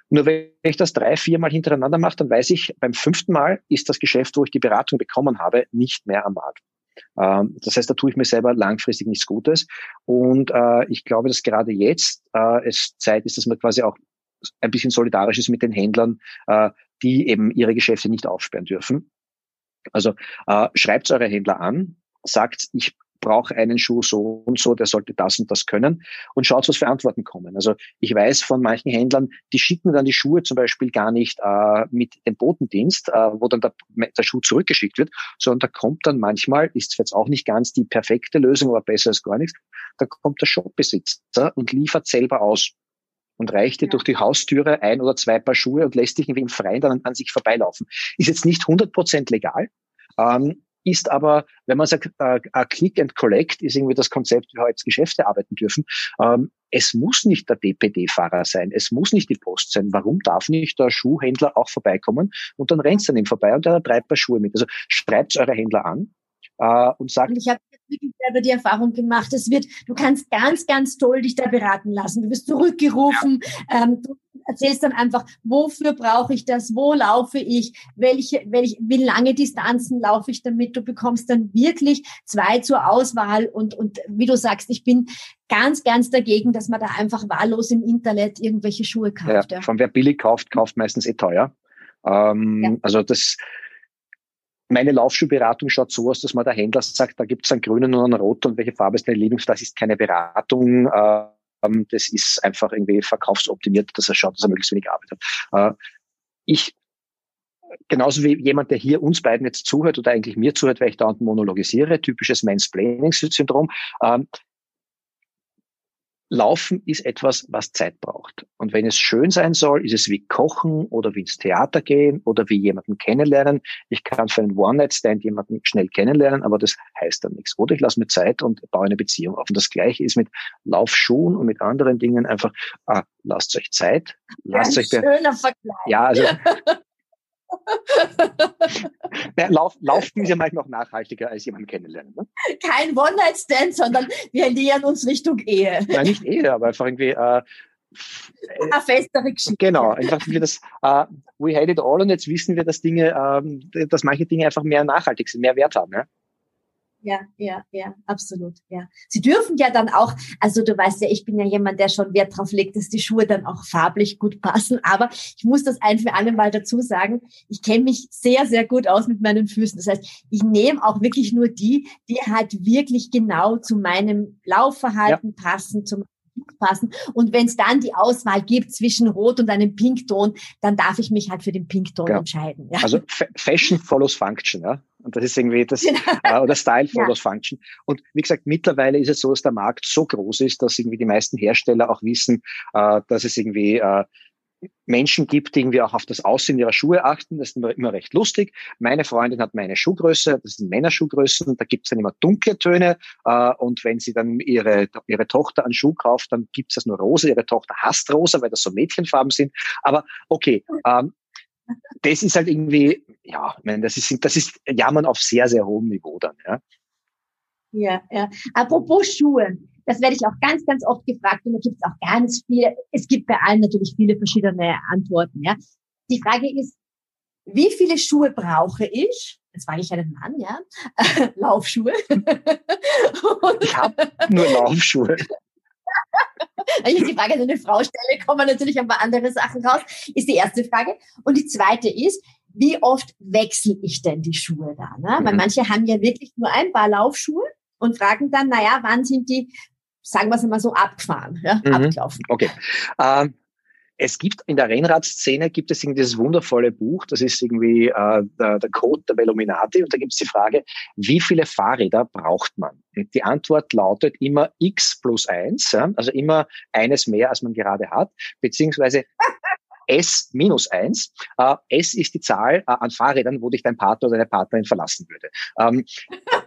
Nur wenn ich das drei, vier Mal hintereinander mache, dann weiß ich, beim fünften Mal ist das Geschäft, wo ich die Beratung bekommen habe, nicht mehr am Markt. Ähm, das heißt, da tue ich mir selber langfristig nichts Gutes. Und äh, ich glaube, dass gerade jetzt äh, es Zeit ist, dass man quasi auch ein bisschen solidarisch ist mit den Händlern, äh, die eben ihre Geschäfte nicht aufsperren dürfen. Also äh, schreibt eure Händler an, sagt, ich brauche einen Schuh so und so, der sollte das und das können und schaut, was für Antworten kommen. Also ich weiß von manchen Händlern, die schicken dann die Schuhe zum Beispiel gar nicht äh, mit dem Botendienst, äh, wo dann der, der Schuh zurückgeschickt wird, sondern da kommt dann manchmal, ist jetzt auch nicht ganz die perfekte Lösung, aber besser als gar nichts, da kommt der Shopbesitzer und liefert selber aus und reicht dir ja. durch die Haustüre ein oder zwei Paar Schuhe und lässt dich irgendwie im Freien dann an, an sich vorbeilaufen. Ist jetzt nicht 100% legal, ähm, ist aber, wenn man sagt, äh, Click and Collect ist irgendwie das Konzept, wie wir heute Geschäfte arbeiten dürfen. Ähm, es muss nicht der DPD-Fahrer sein, es muss nicht die Post sein. Warum darf nicht der Schuhhändler auch vorbeikommen und dann rennt an ihm vorbei und er hat drei Paar Schuhe mit. Also schreibt eure Händler an äh, und sagt. Und ich habe wirklich selber die Erfahrung gemacht, es wird, du kannst ganz, ganz toll dich da beraten lassen. Du wirst zurückgerufen, ja. ähm, du erzählst dann einfach, wofür brauche ich das, wo laufe ich, welche, welche, wie lange Distanzen laufe ich damit. Du bekommst dann wirklich zwei zur Auswahl und, und wie du sagst, ich bin ganz, ganz dagegen, dass man da einfach wahllos im Internet irgendwelche Schuhe kauft. Ja, ja. Von wer billig kauft, kauft meistens eh teuer. Ähm, ja. Also das, meine Laufschuhberatung schaut so aus, dass man der Händler sagt, da gibt es einen grünen und einen roten und welche Farbe ist deine Lieblings? Das ist keine Beratung. Äh, das ist einfach irgendwie verkaufsoptimiert, dass er schaut, dass er möglichst wenig Arbeit hat. Äh, ich genauso wie jemand, der hier uns beiden jetzt zuhört oder eigentlich mir zuhört, weil ich da unten monologisiere, typisches Mansplaining-Syndrom. Ähm, Laufen ist etwas, was Zeit braucht. Und wenn es schön sein soll, ist es wie Kochen oder wie ins Theater gehen oder wie jemanden kennenlernen. Ich kann für einen One-Night-Stand jemanden schnell kennenlernen, aber das heißt dann nichts. Oder ich lasse mir Zeit und baue eine Beziehung auf. Und das Gleiche ist mit Laufschuhen und mit anderen Dingen einfach, ah, lasst euch Zeit. Lasst Ein euch schöner Vergleich. Ja, also [LAUGHS] [LAUGHS] Lauf, Laufen ist ja manchmal auch nachhaltiger als jemanden kennenlernen. Ne? Kein One-Night-Stand, sondern wir nähern uns Richtung Ehe. Ja, nicht Ehe, aber einfach irgendwie äh, eine festere Geschichte. Genau, einfach wie das uh, we had it all und jetzt wissen wir, dass Dinge, ähm, dass manche Dinge einfach mehr nachhaltig sind, mehr Wert haben. Ja? Ja, ja, ja, absolut, ja. Sie dürfen ja dann auch, also du weißt ja, ich bin ja jemand, der schon Wert drauf legt, dass die Schuhe dann auch farblich gut passen, aber ich muss das ein für alle mal dazu sagen, ich kenne mich sehr, sehr gut aus mit meinen Füßen. Das heißt, ich nehme auch wirklich nur die, die halt wirklich genau zu meinem Laufverhalten ja. passen, zum passen. Und wenn es dann die Auswahl gibt zwischen Rot und einem Pinkton, dann darf ich mich halt für den Pinkton ja. entscheiden. Ja. Also Fashion follows Function, ja. Und das ist irgendwie das, [LAUGHS] äh, oder Style follows ja. Function. Und wie gesagt, mittlerweile ist es so, dass der Markt so groß ist, dass irgendwie die meisten Hersteller auch wissen, äh, dass es irgendwie äh, Menschen gibt, die irgendwie auch auf das Aussehen ihrer Schuhe achten. Das ist immer, immer recht lustig. Meine Freundin hat meine Schuhgröße, das sind Männerschuhgrößen, da gibt es dann immer dunkle Töne. Äh, und wenn sie dann ihre, ihre Tochter einen Schuh kauft, dann gibt es das nur rosa. Ihre Tochter hasst rosa, weil das so Mädchenfarben sind. Aber okay, ähm, das ist halt irgendwie, ja, ich meine, das ist, das ist Jammern auf sehr, sehr hohem Niveau dann, ja. Ja, ja. Apropos Schuhe, das werde ich auch ganz, ganz oft gefragt und da gibt es auch ganz viele, es gibt bei allen natürlich viele verschiedene Antworten, ja. Die Frage ist, wie viele Schuhe brauche ich? Das frage ich einen Mann, ja. [LAUGHS] Laufschuhe. ich habe nur Laufschuhe. [LAUGHS] Wenn ich die Frage an eine Frau stelle, kommen natürlich ein paar andere Sachen raus, ist die erste Frage. Und die zweite ist, wie oft wechsle ich denn die Schuhe da? Ne? Mhm. Weil manche haben ja wirklich nur ein paar Laufschuhe und fragen dann, naja, wann sind die, sagen wir es mal so, abgefahren, ja, mhm. abgelaufen. Okay. Ähm, es gibt in der Rennradszene gibt es irgendwie dieses wundervolle Buch, das ist irgendwie äh, der, der Code der Veluminati und da gibt es die Frage, wie viele Fahrräder braucht man? Die Antwort lautet immer x plus eins, ja? also immer eines mehr, als man gerade hat, beziehungsweise [LAUGHS] S minus eins. Äh, S ist die Zahl äh, an Fahrrädern, wo dich dein Partner oder deine Partnerin verlassen würde. Ähm,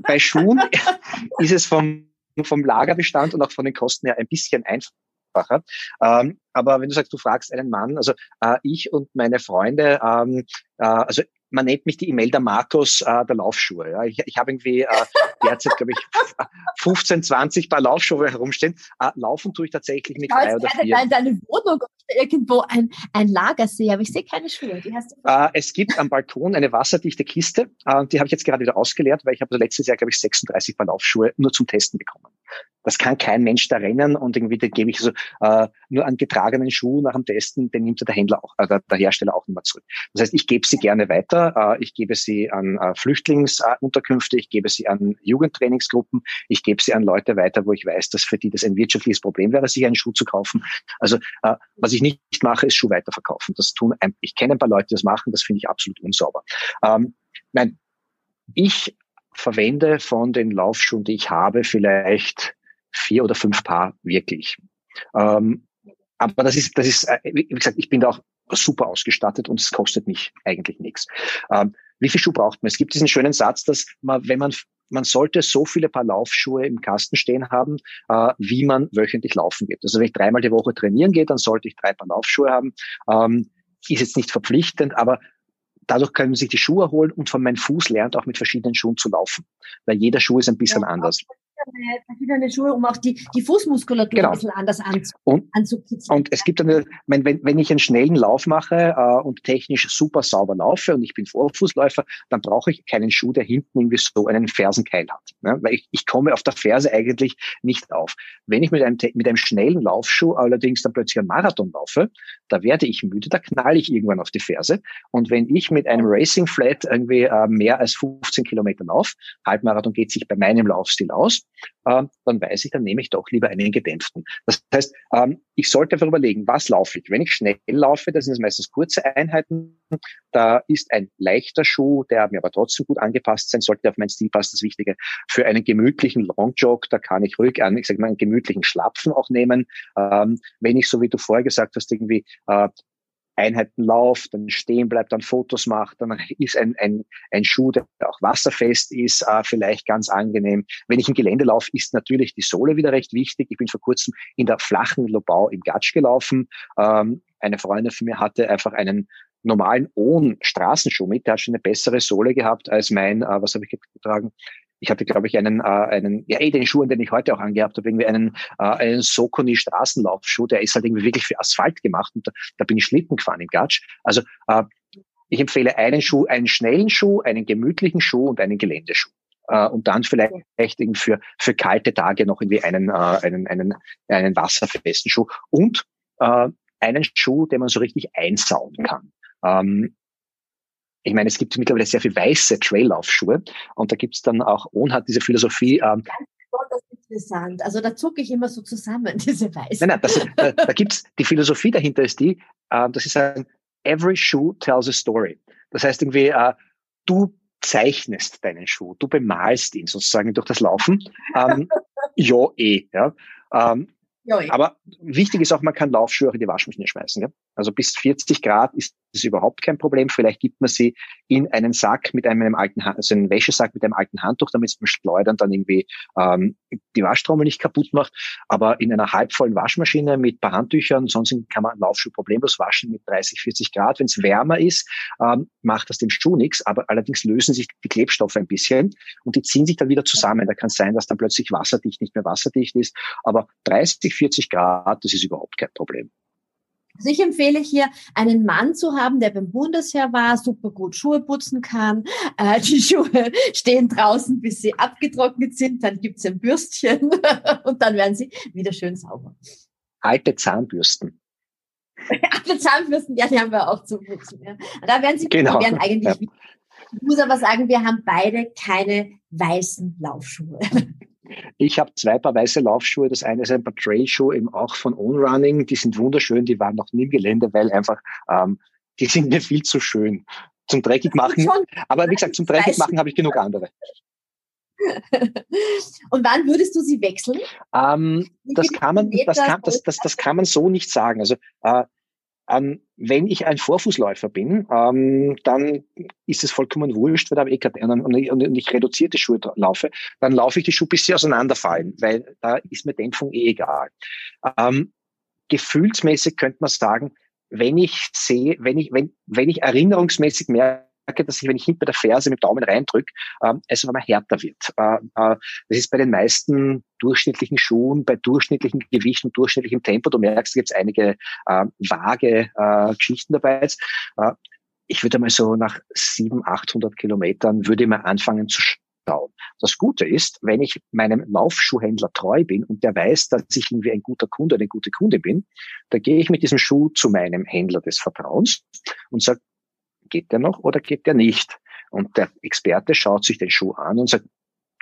bei Schuhen [LAUGHS] ist es vom vom Lagerbestand und auch von den Kosten her ein bisschen einfacher einfacher. Ähm, aber wenn du sagst, du fragst einen Mann, also äh, ich und meine Freunde, ähm, äh, also man nennt mich die Imelda Markus äh, der Laufschuhe. Ja. Ich, ich habe irgendwie äh, derzeit, glaube ich, [LAUGHS] 15, 20 Paar Laufschuhe herumstehen. Äh, laufen tue ich tatsächlich mit drei oder vier. In deine Wohnung irgendwo ein, ein Lagersee, aber ich sehe keine Schuhe. Die hast du äh, es gibt am Balkon eine wasserdichte Kiste. Äh, die habe ich jetzt gerade wieder ausgeleert, weil ich habe letztes Jahr, glaube ich, 36 Paar Laufschuhe nur zum Testen bekommen. Das kann kein Mensch da rennen und irgendwie, da gebe ich so äh, nur an getragenen Schuh nach dem Testen, den nimmt der Händler auch, äh, der, der Hersteller auch nicht mehr zurück. Das heißt, ich gebe sie gerne weiter. Äh, ich gebe sie an äh, Flüchtlingsunterkünfte, ich gebe sie an Jugendtrainingsgruppen, ich gebe sie an Leute weiter, wo ich weiß, dass für die das ein wirtschaftliches Problem wäre, sich einen Schuh zu kaufen. Also äh, was ich nicht mache, ist Schuh weiterverkaufen. Das tun, ein, ich kenne ein paar Leute, die das machen, das finde ich absolut unsauber. Ähm, nein, ich verwende von den Laufschuhen, die ich habe, vielleicht vier oder fünf Paar wirklich. Ähm, aber das ist, das ist, äh, wie gesagt, ich bin da auch super ausgestattet und es kostet mich eigentlich nichts. Ähm, wie viel Schuh braucht man? Es gibt diesen schönen Satz, dass man, wenn man man sollte so viele Paar Laufschuhe im Kasten stehen haben, äh, wie man wöchentlich laufen geht. Also wenn ich dreimal die Woche trainieren gehe, dann sollte ich drei Paar Laufschuhe haben. Ähm, ist jetzt nicht verpflichtend, aber dadurch können sich die Schuhe holen und von meinem Fuß lernt auch mit verschiedenen Schuhen zu laufen, weil jeder Schuh ist ein bisschen ja, anders verschiedene, verschiedene Schuhe, um auch die, die Fußmuskulatur genau. ein bisschen anders anzu, und, anzukitzeln. Und es gibt eine, wenn, wenn ich einen schnellen Lauf mache äh, und technisch super sauber laufe und ich bin Vorfußläufer, dann brauche ich keinen Schuh, der hinten irgendwie so einen Fersenkeil hat. Ne? Weil ich, ich komme auf der Ferse eigentlich nicht auf. Wenn ich mit einem, mit einem schnellen Laufschuh allerdings dann plötzlich einen Marathon laufe, da werde ich müde, da knall ich irgendwann auf die Ferse. Und wenn ich mit einem Racing Flat irgendwie äh, mehr als 15 Kilometer laufe, Halbmarathon geht sich bei meinem Laufstil aus, dann weiß ich, dann nehme ich doch lieber einen gedämpften. Das heißt, ähm, ich sollte einfach überlegen, was laufe ich? Wenn ich schnell laufe, das sind meistens kurze Einheiten, da ist ein leichter Schuh, der mir aber trotzdem gut angepasst sein sollte, auf meinen Stil passt das Wichtige. Für einen gemütlichen Longjog, da kann ich ruhig einen, ich sage mal, einen gemütlichen Schlapfen auch nehmen. Ähm, wenn ich, so wie du vorher gesagt hast, irgendwie äh, Einheiten lauft, dann stehen bleibt, dann Fotos macht, dann ist ein, ein, ein Schuh, der auch wasserfest ist, äh, vielleicht ganz angenehm. Wenn ich im Gelände laufe, ist natürlich die Sohle wieder recht wichtig. Ich bin vor kurzem in der flachen Lobau im Gatsch gelaufen. Ähm, eine Freundin von mir hatte einfach einen normalen Ohn-Straßenschuh mit, der hat schon eine bessere Sohle gehabt als mein, äh, was habe ich getragen? Ich hatte, glaube ich, einen, äh, einen, ja, eh den Schuh, den ich heute auch angehabt habe, irgendwie einen, äh, einen Sokoni Straßenlaufschuh, der ist halt irgendwie wirklich für Asphalt gemacht und da, da bin ich Schlitten gefahren im Gatsch. Also äh, ich empfehle einen Schuh, einen schnellen Schuh, einen gemütlichen Schuh und einen Geländeschuh. Äh, und dann vielleicht irgendwie für, für kalte Tage noch irgendwie einen, äh, einen, einen, einen wasserfesten Schuh und äh, einen Schuh, den man so richtig einsauen kann. Ähm, ich meine, es gibt mittlerweile sehr viel weiße Traillaufschuhe und da gibt es dann auch, ohne hat diese Philosophie. Ähm, das ist interessant. Also da zucke ich immer so zusammen, [LAUGHS] diese weißen. Nein, nein, das, da, da gibt's die Philosophie dahinter ist die, äh, dass sie sagen, every shoe tells a story. Das heißt irgendwie, äh, du zeichnest deinen Schuh, du bemalst ihn sozusagen durch das Laufen. Ähm, [LAUGHS] ja, eh. Ja. Ähm, ja, eh. Aber wichtig ist auch, man kann Laufschuhe auch in die Waschmaschine schmeißen. Ja? Also bis 40 Grad ist ist überhaupt kein Problem. Vielleicht gibt man sie in einen Sack mit einem alten, also einen Wäschesack mit einem alten Handtuch, damit es beim Schleudern dann irgendwie ähm, die Waschtrommel nicht kaputt macht. Aber in einer halbvollen Waschmaschine mit paar Handtüchern, sonst kann man Laufschuh problemlos waschen mit 30, 40 Grad. Wenn es wärmer ist, ähm, macht das dem Schuh nichts. Aber allerdings lösen sich die Klebstoffe ein bisschen und die ziehen sich dann wieder zusammen. Da kann es sein, dass dann plötzlich wasserdicht nicht mehr wasserdicht ist. Aber 30, 40 Grad, das ist überhaupt kein Problem. Also ich empfehle hier, einen Mann zu haben, der beim Bundesheer war, super gut Schuhe putzen kann. Äh, die [LAUGHS] Schuhe stehen draußen, bis sie abgetrocknet sind. Dann gibt's ein Bürstchen [LAUGHS] und dann werden sie wieder schön sauber. Alte Zahnbürsten. [LAUGHS] Alte Zahnbürsten, ja, die haben wir auch zu putzen. Ja. Da werden sie genau. werden eigentlich. Ja. Ich muss aber sagen, wir haben beide keine weißen Laufschuhe. Ich habe zwei Paar weiße Laufschuhe. Das eine ist ein paar Trailschuhe, eben auch von On Running. Die sind wunderschön. Die waren noch nie im Gelände, weil einfach ähm, die [LAUGHS] sind mir viel zu schön zum dreckig machen. Aber wie gesagt, zum dreckig machen habe ich genug andere. [LAUGHS] Und wann würdest du sie wechseln? Ähm, das kann man, das kann, das, das, das kann man so nicht sagen. Also äh, ähm, wenn ich ein Vorfußläufer bin, ähm, dann ist es vollkommen wurscht, weil da eh grad, und, und, und ich reduzierte Schuhe laufe, dann laufe ich die Schuhe bis sie auseinanderfallen, weil da ist mir Dämpfung eh egal. Ähm, gefühlsmäßig könnte man sagen, wenn ich sehe, wenn ich, wenn, wenn ich erinnerungsmäßig merke, merke, dass ich, wenn ich hinten bei der Ferse mit dem Daumen reindrücke, äh, es immer härter wird. Äh, äh, das ist bei den meisten durchschnittlichen Schuhen, bei durchschnittlichem Gewicht und durchschnittlichem Tempo. Du merkst, da gibt einige äh, vage äh, Geschichten dabei. Jetzt. Äh, ich würde mal so nach 700, 800 Kilometern würde ich mal anfangen zu schauen. Das Gute ist, wenn ich meinem Laufschuhhändler treu bin und der weiß, dass ich irgendwie ein guter Kunde, eine gute Kunde bin, da gehe ich mit diesem Schuh zu meinem Händler des Vertrauens und sage, geht der noch oder geht der nicht? Und der Experte schaut sich den Schuh an und sagt,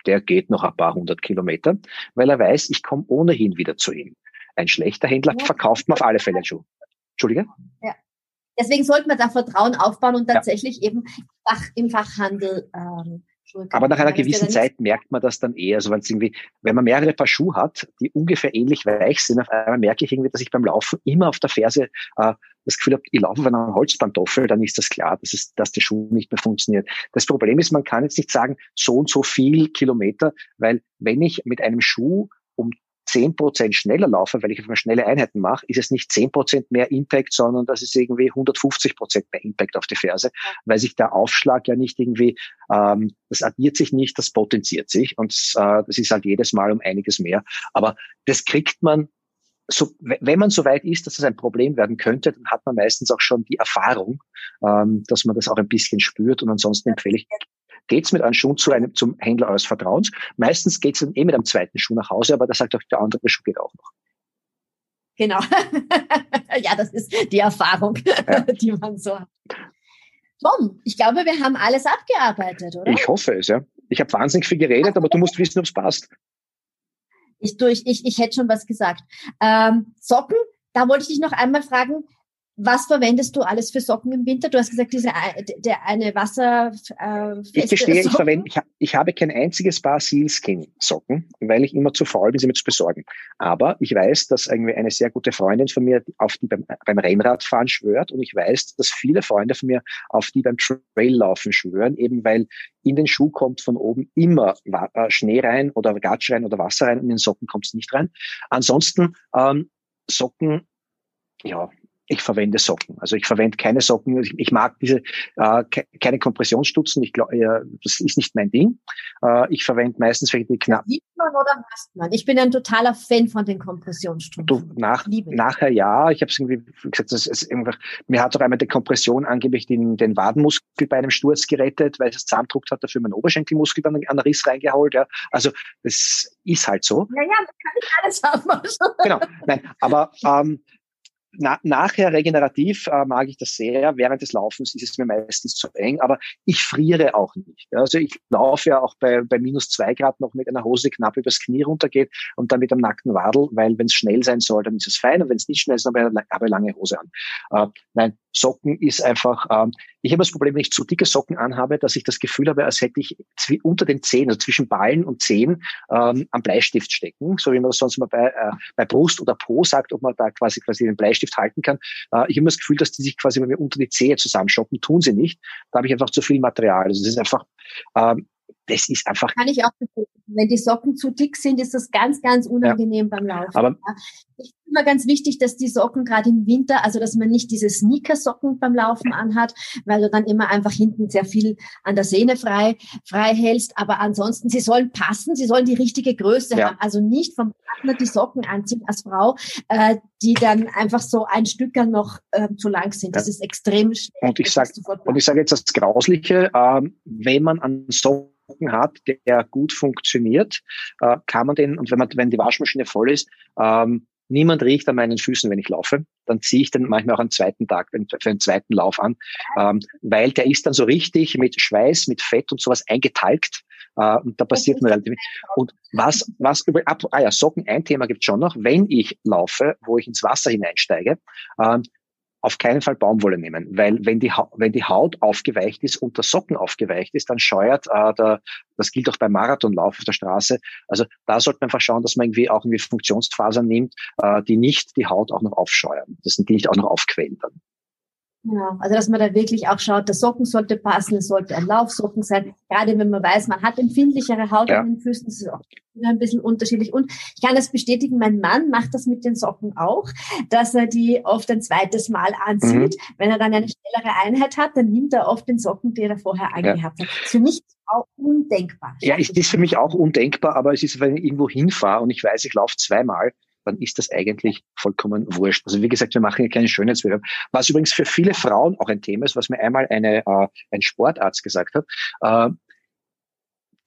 der geht noch ein paar hundert Kilometer, weil er weiß, ich komme ohnehin wieder zu ihm. Ein schlechter Händler verkauft mir auf alle Fälle einen Schuh. Entschuldige? Ja. Deswegen sollte man da Vertrauen aufbauen und tatsächlich ja. eben im Fachhandel ähm, aber nach einer gewissen Zeit merkt man das dann eher. Also wenn es irgendwie, wenn man mehrere Paar Schuhe hat, die ungefähr ähnlich weich sind, auf einmal merke ich irgendwie, dass ich beim Laufen immer auf der Ferse äh, das Gefühl habe, ich laufe auf einem Holzpantoffel, dann ist das klar, dass, es, dass der Schuh nicht mehr funktioniert. Das Problem ist, man kann jetzt nicht sagen, so und so viel Kilometer, weil wenn ich mit einem Schuh um zehn Prozent schneller laufe, weil ich auf einmal schnelle Einheiten mache, ist es nicht zehn Prozent mehr Impact, sondern das ist irgendwie 150 Prozent mehr Impact auf die Ferse, weil sich der Aufschlag ja nicht irgendwie, ähm, das addiert sich nicht, das potenziert sich und äh, das ist halt jedes Mal um einiges mehr. Aber das kriegt man so, wenn man so weit ist, dass es ein Problem werden könnte, dann hat man meistens auch schon die Erfahrung, ähm, dass man das auch ein bisschen spürt. Und ansonsten empfehle ich, geht's mit einem Schuh zu einem, zum Händler eures Vertrauens. Meistens geht's dann eh mit einem zweiten Schuh nach Hause, aber da sagt auch der andere Schuh geht auch noch. Genau. [LAUGHS] ja, das ist die Erfahrung, ja. [LAUGHS] die man so hat. Tom, ich glaube, wir haben alles abgearbeitet, oder? Ich hoffe es, ja. Ich habe wahnsinnig viel geredet, aber du musst wissen, ob es passt. Ich, durch, ich, ich hätte schon was gesagt. Ähm, Socken, da wollte ich dich noch einmal fragen, was verwendest du alles für Socken im Winter? Du hast gesagt, diese der eine Wasser. Äh, ich gestehe, ich verwende, ich, ich, habe kein einziges Paar Sealskin Socken, weil ich immer zu faul bin, sie mir zu besorgen. Aber ich weiß, dass irgendwie eine sehr gute Freundin von mir auf die beim, beim Rennradfahren schwört und ich weiß, dass viele Freunde von mir auf die beim Traillaufen schwören, eben weil in den Schuh kommt von oben immer äh, Schnee rein oder Gatsch rein oder Wasser rein und in den Socken kommt es nicht rein. Ansonsten ähm, Socken ja, ich verwende Socken. Also ich verwende keine Socken. Ich, ich mag diese äh, ke keine Kompressionsstutzen. Ich glaube, äh, das ist nicht mein Ding. Äh, ich verwende meistens welche die knapp. Sieht man oder hasst man? Ich bin ein totaler Fan von den Kompressionsstutzen. Du, nach, nachher ja. Ich habe es irgendwie gesagt, das ist einfach, mir hat auch einmal die Kompression angeblich den, den Wadenmuskel bei einem Sturz gerettet, weil es zusammendruckt hat, dafür mein Oberschenkelmuskel dann an Riss reingeholt. Ja. Also das ist halt so. Naja, das kann ich alles [LAUGHS] haben. genau. Nein, aber ähm, na, nachher regenerativ äh, mag ich das sehr. Während des Laufens ist es mir meistens zu eng, aber ich friere auch nicht. Also ich laufe ja auch bei, bei minus zwei Grad noch mit einer Hose, knapp übers Knie runtergeht und dann mit einem nackten Wadel, weil wenn es schnell sein soll, dann ist es fein und wenn es nicht schnell ist, dann habe ich eine lange Hose an. Äh, nein, Socken ist einfach, ähm, ich habe das Problem, wenn ich zu dicke Socken anhabe, dass ich das Gefühl habe, als hätte ich unter den Zehen, also zwischen Ballen und Zehen, ähm, am Bleistift stecken, so wie man das sonst mal bei, äh, bei Brust oder Po sagt, ob man da quasi quasi den Bleistift halten kann. Äh, ich habe das Gefühl, dass die sich quasi bei mir unter die Zehe zusammenschoppen, tun sie nicht. Da habe ich einfach zu viel Material. Also das ist einfach ähm, das ist einfach. Kann ich auch Wenn die Socken zu dick sind, ist das ganz, ganz unangenehm ja. beim Laufen. Aber ja. Ich finde immer ganz wichtig, dass die Socken gerade im Winter, also dass man nicht diese Sneaker-Socken beim Laufen anhat, weil du dann immer einfach hinten sehr viel an der Sehne frei, frei hältst. Aber ansonsten, sie sollen passen, sie sollen die richtige Größe ja. haben. Also nicht vom Partner die Socken anziehen als Frau, äh, die dann einfach so ein Stück noch äh, zu lang sind. Das ist extrem schwer. Und ich sage und ich sage jetzt das Grausliche, äh, wenn man an Socken hat, der gut funktioniert, äh, kann man den, und wenn man, wenn die Waschmaschine voll ist, ähm, niemand riecht an meinen Füßen, wenn ich laufe, dann ziehe ich den manchmal auch am zweiten Tag für einen zweiten Lauf an, ähm, weil der ist dann so richtig mit Schweiß, mit Fett und sowas eingetalkt. Äh, und da passiert mir relativ. Und was, was über, ah ja, Socken, ein Thema gibt schon noch, wenn ich laufe, wo ich ins Wasser hineinsteige, ähm, auf keinen Fall Baumwolle nehmen, weil wenn die, wenn die Haut aufgeweicht ist und der Socken aufgeweicht ist, dann scheuert äh, der, das gilt auch beim Marathonlauf auf der Straße. Also da sollte man einfach schauen, dass man irgendwie auch irgendwie Funktionsfasern nimmt, äh, die nicht die Haut auch noch aufscheuern, das sind die nicht auch noch aufquellen dann. Ja, also dass man da wirklich auch schaut, der Socken sollte passen, es sollte ein Laufsocken sein. Gerade wenn man weiß, man hat empfindlichere Haut ja. an den Füßen, das ist auch ein bisschen unterschiedlich. Und ich kann das bestätigen, mein Mann macht das mit den Socken auch, dass er die oft ein zweites Mal anzieht. Mhm. Wenn er dann eine schnellere Einheit hat, dann nimmt er oft den Socken, den er vorher angehabt ja. hat. Für mich auch undenkbar. Ja, es ist für mich auch undenkbar, aber es ist, wenn ich irgendwo hinfahre und ich weiß, ich laufe zweimal, dann ist das eigentlich vollkommen wurscht. Also wie gesagt, wir machen hier keine Schönheitswettbewerb. Was übrigens für viele Frauen auch ein Thema ist, was mir einmal eine, äh, ein Sportarzt gesagt hat, äh,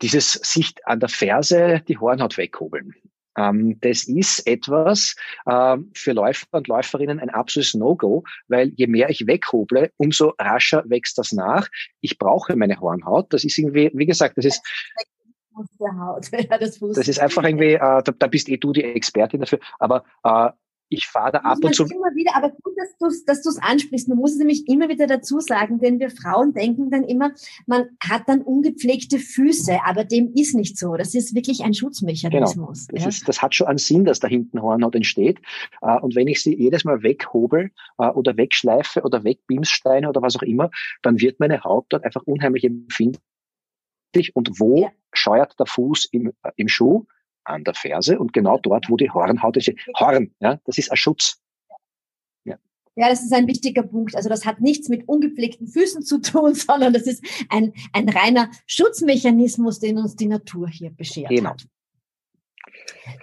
dieses sich an der Ferse die Hornhaut weghobeln. Ähm, das ist etwas äh, für Läufer und Läuferinnen ein absolutes No-Go, weil je mehr ich weghoble, umso rascher wächst das nach. Ich brauche meine Hornhaut. Das ist irgendwie, wie gesagt, das ist der Haut. [LAUGHS] ja, das, das ist einfach irgendwie, äh, da, da bist eh du die Expertin dafür, aber äh, ich fahre da ab und zu. Immer wieder, aber gut, dass du es ansprichst. Man muss es nämlich immer wieder dazu sagen, denn wir Frauen denken dann immer, man hat dann ungepflegte Füße, aber dem ist nicht so. Das ist wirklich ein Schutzmechanismus. Genau. Das, ja? ist, das hat schon einen Sinn, dass da hinten Hornhaut entsteht. Äh, und wenn ich sie jedes Mal weghobel äh, oder wegschleife oder wegbimssteine oder was auch immer, dann wird meine Haut dort einfach unheimlich empfindlich. Und wo ja scheuert der Fuß im, äh, im Schuh an der Ferse und genau dort, wo die Hornhaut ist. Horn, ja, das ist ein Schutz. Ja. ja, das ist ein wichtiger Punkt. Also das hat nichts mit ungepflegten Füßen zu tun, [LAUGHS] sondern das ist ein, ein reiner Schutzmechanismus, den uns die Natur hier beschert genau. hat.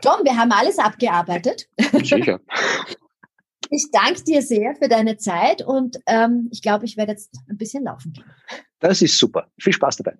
Tom, wir haben alles abgearbeitet. Sicher. [LAUGHS] Ich danke dir sehr für deine Zeit und ähm, ich glaube, ich werde jetzt ein bisschen laufen gehen. Das ist super. Viel Spaß dabei.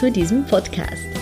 zu diesem Podcast.